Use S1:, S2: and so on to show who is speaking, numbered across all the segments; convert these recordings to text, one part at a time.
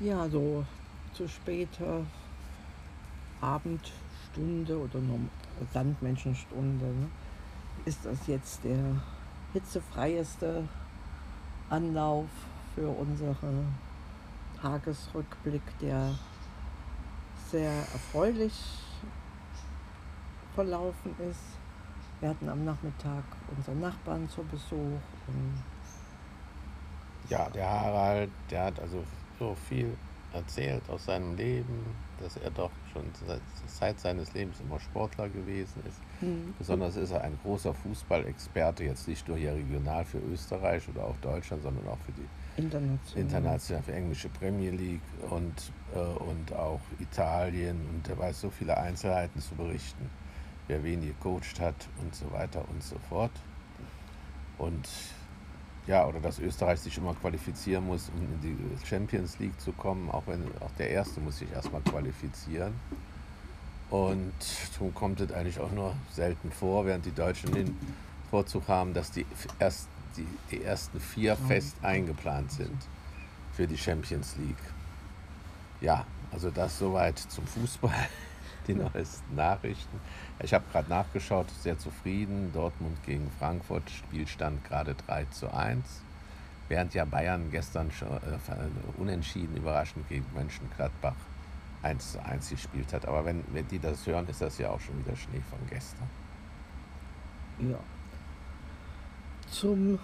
S1: Ja, so zu später Abendstunde oder Sandmenschenstunde ne, ist das jetzt der hitzefreieste Anlauf für unseren Tagesrückblick, der sehr erfreulich verlaufen ist. Wir hatten am Nachmittag unseren Nachbarn zu Besuch.
S2: ja, der Harald, der hat also so viel erzählt aus seinem Leben, dass er doch schon seit, seines Lebens immer Sportler gewesen ist. Mhm. Besonders ist er ein großer Fußballexperte, jetzt nicht nur hier regional für Österreich oder auch Deutschland, sondern auch für die international, international für englische Premier League und, äh, und auch Italien. Und er weiß so viele Einzelheiten zu berichten, wer wen gecoacht hat und so weiter und so fort. Und ja, oder dass Österreich sich immer qualifizieren muss, um in die Champions League zu kommen, auch wenn auch der Erste muss sich erstmal qualifizieren. Und darum kommt es eigentlich auch nur selten vor, während die Deutschen den Vorzug haben, dass die, erst, die, die ersten vier fest eingeplant sind für die Champions League. Ja, also das soweit zum Fußball, die neuesten Nachrichten. Ich habe gerade nachgeschaut, sehr zufrieden. Dortmund gegen Frankfurt, Spielstand gerade 3 zu 1. Während ja Bayern gestern schon äh, unentschieden überraschend gegen Mönchengladbach 1 zu 1 gespielt hat. Aber wenn, wenn die das hören, ist das ja auch schon wieder Schnee von gestern.
S1: Ja. Zum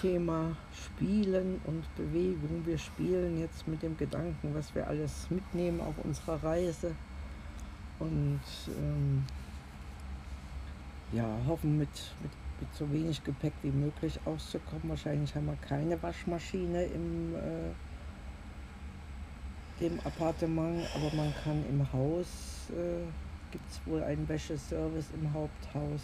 S1: Thema Spielen und Bewegung. Wir spielen jetzt mit dem Gedanken, was wir alles mitnehmen auf unserer Reise. Und ähm, ja, hoffen mit, mit, mit so wenig Gepäck wie möglich auszukommen. Wahrscheinlich haben wir keine Waschmaschine im äh, dem Appartement, aber man kann im Haus, äh, gibt es wohl einen Wäscheservice im Haupthaus.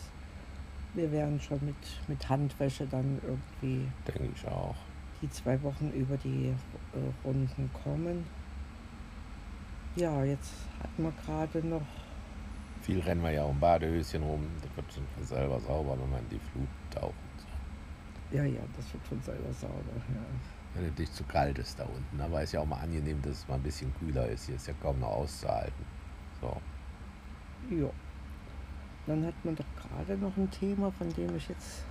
S1: Wir werden schon mit, mit Handwäsche dann irgendwie,
S2: denke ich auch,
S1: die zwei Wochen über die äh, Runden kommen. Ja, jetzt hatten wir gerade noch.
S2: Viel rennen wir ja um Badehöschen rum, das wird schon selber sauber, wenn man in die Flut taucht.
S1: Ja, ja, das wird schon selber sauber. Ja
S2: wenn es nicht zu kalt ist da unten. Aber es ist ja auch mal angenehm, dass es mal ein bisschen kühler ist. Hier ist ja kaum noch auszuhalten. So.
S1: Ja. Dann hat man doch gerade noch ein Thema, von dem ich jetzt.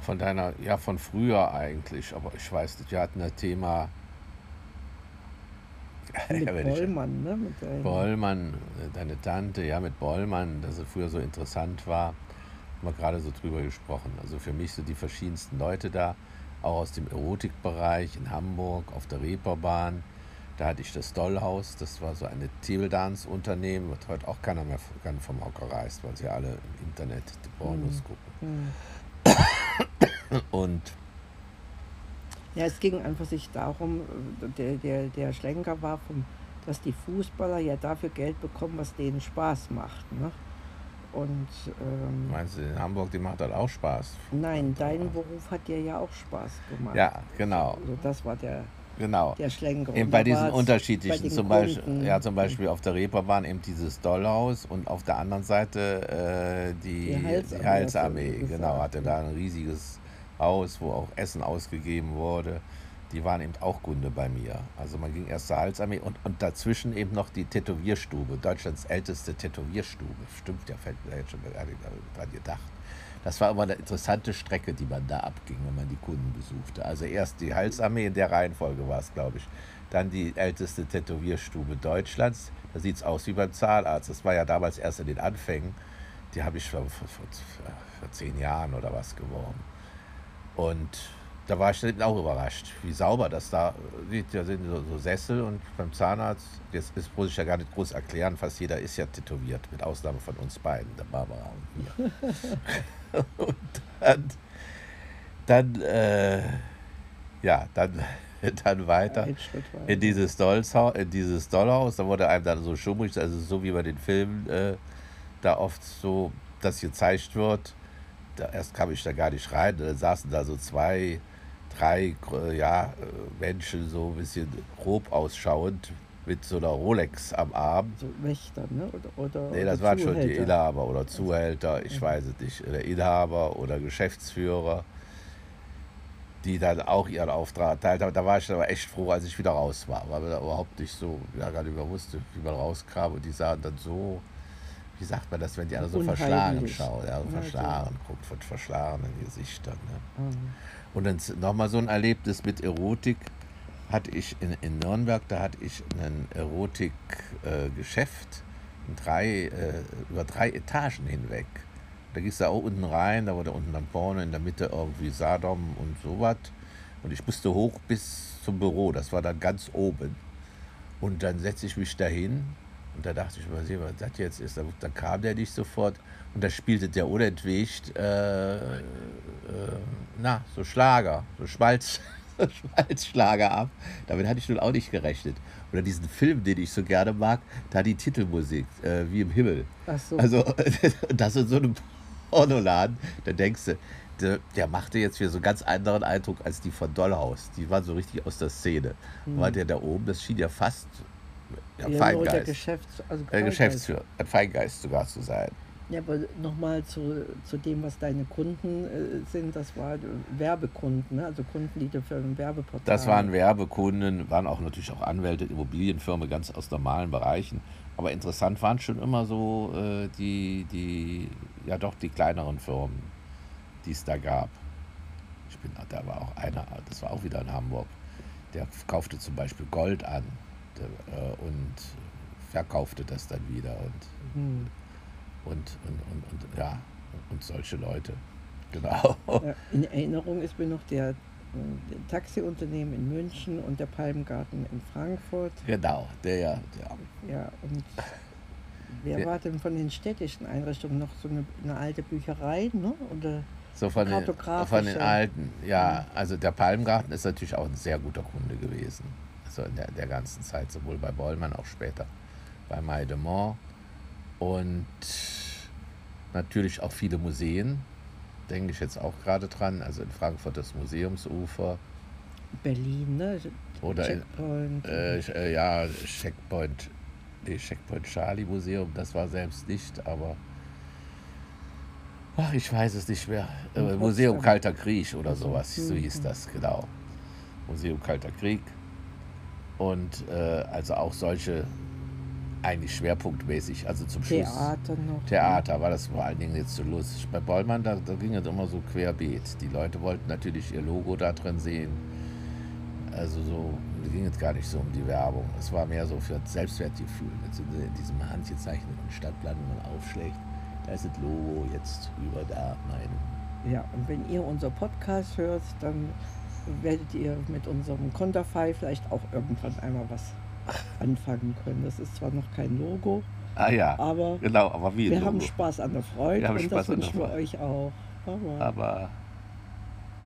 S2: Von deiner, ja, von früher eigentlich, aber ich weiß nicht, wir hatten das Thema.
S1: Mit ja, Bollmann, ne? Mit.
S2: Bollmann, deine Tante, ja, mit Bollmann, dass es früher so interessant war. Haben wir gerade so drüber gesprochen. Also für mich so die verschiedensten Leute da auch aus dem Erotikbereich in Hamburg auf der Reeperbahn. Da hatte ich das Dollhaus, das war so ein Table-Dance-Unternehmen, wird heute auch keiner mehr vom Hocker reißt, weil sie alle im Internet die Pornos mhm. gucken. Mhm. Und
S1: ja, es ging einfach sich darum, der, der, der Schlenker war, vom, dass die Fußballer ja dafür Geld bekommen, was denen Spaß macht. Ne? Und, ähm,
S2: Meinst du, in Hamburg, die macht das auch Spaß?
S1: Nein, dein Beruf hat dir ja auch Spaß gemacht.
S2: Ja, genau.
S1: Also das war der,
S2: genau.
S1: der Schlenker.
S2: Eben bei diesen unterschiedlichen, bei zum, Beispiel, ja, zum Beispiel auf der Reeperbahn eben dieses Dollhaus und auf der anderen Seite äh, die, die Heilsarmee, die Heilsarmee genau, hatte da ein riesiges Haus, wo auch Essen ausgegeben wurde die waren eben auch Kunde bei mir. Also man ging erst zur Halsarmee und, und dazwischen eben noch die Tätowierstube, Deutschlands älteste Tätowierstube. Stimmt, ja, fällt mir jetzt schon gar nicht dran gedacht. Das war immer eine interessante Strecke, die man da abging, wenn man die Kunden besuchte. Also erst die Halsarmee, in der Reihenfolge war es, glaube ich. Dann die älteste Tätowierstube Deutschlands. Da sieht es aus wie beim Zahnarzt. Das war ja damals erst in den Anfängen. Die habe ich vor, vor, vor, vor zehn Jahren oder was geworben. Und da war ich auch überrascht, wie sauber das da sieht. Da sind so, so, Sessel und beim Zahnarzt, das, das muss ich ja gar nicht groß erklären, fast jeder ist ja tätowiert, mit Ausnahme von uns beiden, der Barbara und mir. und dann, dann äh, ja, dann, dann weiter in dieses, Dollshaus, in dieses Dollhaus. Da wurde einem dann so schummrig, also so wie bei den Filmen äh, da oft so das gezeigt wird. Da, erst kam ich da gar nicht rein, da saßen da so zwei drei ja, Menschen so ein bisschen grob ausschauend mit so einer Rolex am Arm.
S1: So Wächter, ne? Oder, oder,
S2: nee, das waren schon die Inhaber oder Zuhälter, ich weiß es nicht, oder Inhaber oder Geschäftsführer. die dann auch ihren Auftrag erteilt haben. Da war ich aber echt froh, als ich wieder raus war, weil wir da überhaupt nicht so, ja, gar nicht mehr wusste, wie man rauskam. Und die sahen dann so, wie sagt man das, wenn die alle so Unheimlich. verschlagen schauen, ja, so verschlagen, guckt von verschlagenen Gesichtern. Ne? Mhm. Und dann nochmal so ein Erlebnis mit Erotik hatte ich in, in Nürnberg, da hatte ich ein Erotikgeschäft äh, drei, äh, über drei Etagen hinweg. Da gehst du auch unten rein, da war da unten dann vorne, in der Mitte irgendwie Sadom und sowas. Und ich musste hoch bis zum Büro, das war dann ganz oben. Und dann setze ich mich da hin und da dachte ich, mal sehen, was das jetzt ist. Da, da kam der nicht sofort und da spielte der unentwegt, äh, äh, na, so Schlager, so Schmalz. Schmalzschlager ab. Damit hatte ich nun auch nicht gerechnet. Oder diesen Film, den ich so gerne mag, da die Titelmusik, äh, wie im Himmel. Ach so. Also, das ist so eine Pornoladen, da denkst du, der, der, machte jetzt wieder so einen ganz anderen Eindruck als die von Dollhaus. Die waren so richtig aus der Szene. Mhm. War der da oben, das schien ja fast ja, ja, Feingeist. Der Geschäfts also äh, Geschäftsführer, ein Feingeist sogar zu sein.
S1: Ja, aber nochmal zu, zu dem, was deine Kunden äh, sind, das waren Werbekunden, ne? also Kunden, die für ein Werbeportal...
S2: Das waren Werbekunden, waren auch natürlich auch Anwälte, Immobilienfirmen, ganz aus normalen Bereichen. Aber interessant waren schon immer so äh, die, die, ja doch die kleineren Firmen, die es da gab. Ich bin, da war auch einer, das war auch wieder in Hamburg, der kaufte zum Beispiel Gold an der, äh, und verkaufte das dann wieder und, hm. und, und, und, und, ja, und solche Leute. Genau.
S1: In Erinnerung ist mir noch der Taxiunternehmen in München und der Palmgarten in Frankfurt.
S2: Genau, der ja.
S1: Der. Ja, und wer der, war denn von den städtischen Einrichtungen noch so eine, eine alte Bücherei, ne? Oder
S2: so von den, von den alten, ja. Also der Palmgarten ist natürlich auch ein sehr guter Kunde gewesen. Also in der, der ganzen Zeit, sowohl bei Bollmann, auch später bei Maidemont. Und natürlich auch viele Museen denke ich jetzt auch gerade dran. Also in Frankfurt das Museumsufer.
S1: Berlin, ne?
S2: Oder Checkpoint. In, äh, äh, ja, Checkpoint, nee, Checkpoint Charlie Museum, das war selbst nicht, aber ach, ich weiß es nicht mehr. Äh, Museum Kalter Krieg oder sowas, so hieß das, genau. Museum Kalter Krieg. Und äh, also auch solche eigentlich schwerpunktmäßig, also zum Schluss.
S1: Theater noch.
S2: Theater war das vor allen Dingen jetzt so lustig. Bei Bollmann, da, da ging es immer so querbeet. Die Leute wollten natürlich ihr Logo da drin sehen. Also so, da ging es gar nicht so um die Werbung. Es war mehr so für Selbstwertgefühl. Also in diesem handgezeichneten Stadtplan, wenn man aufschlägt, da ist das Logo jetzt über da, mein.
S1: Ja, und wenn ihr unser Podcast hört, dann werdet ihr mit unserem Konterfei vielleicht auch irgendwann einmal was anfangen können. Das ist zwar noch kein Logo,
S2: ah, ja.
S1: aber,
S2: genau, aber
S1: wir Logo. haben Spaß an der Freude und das wünschen wir euch auch.
S2: Aber, aber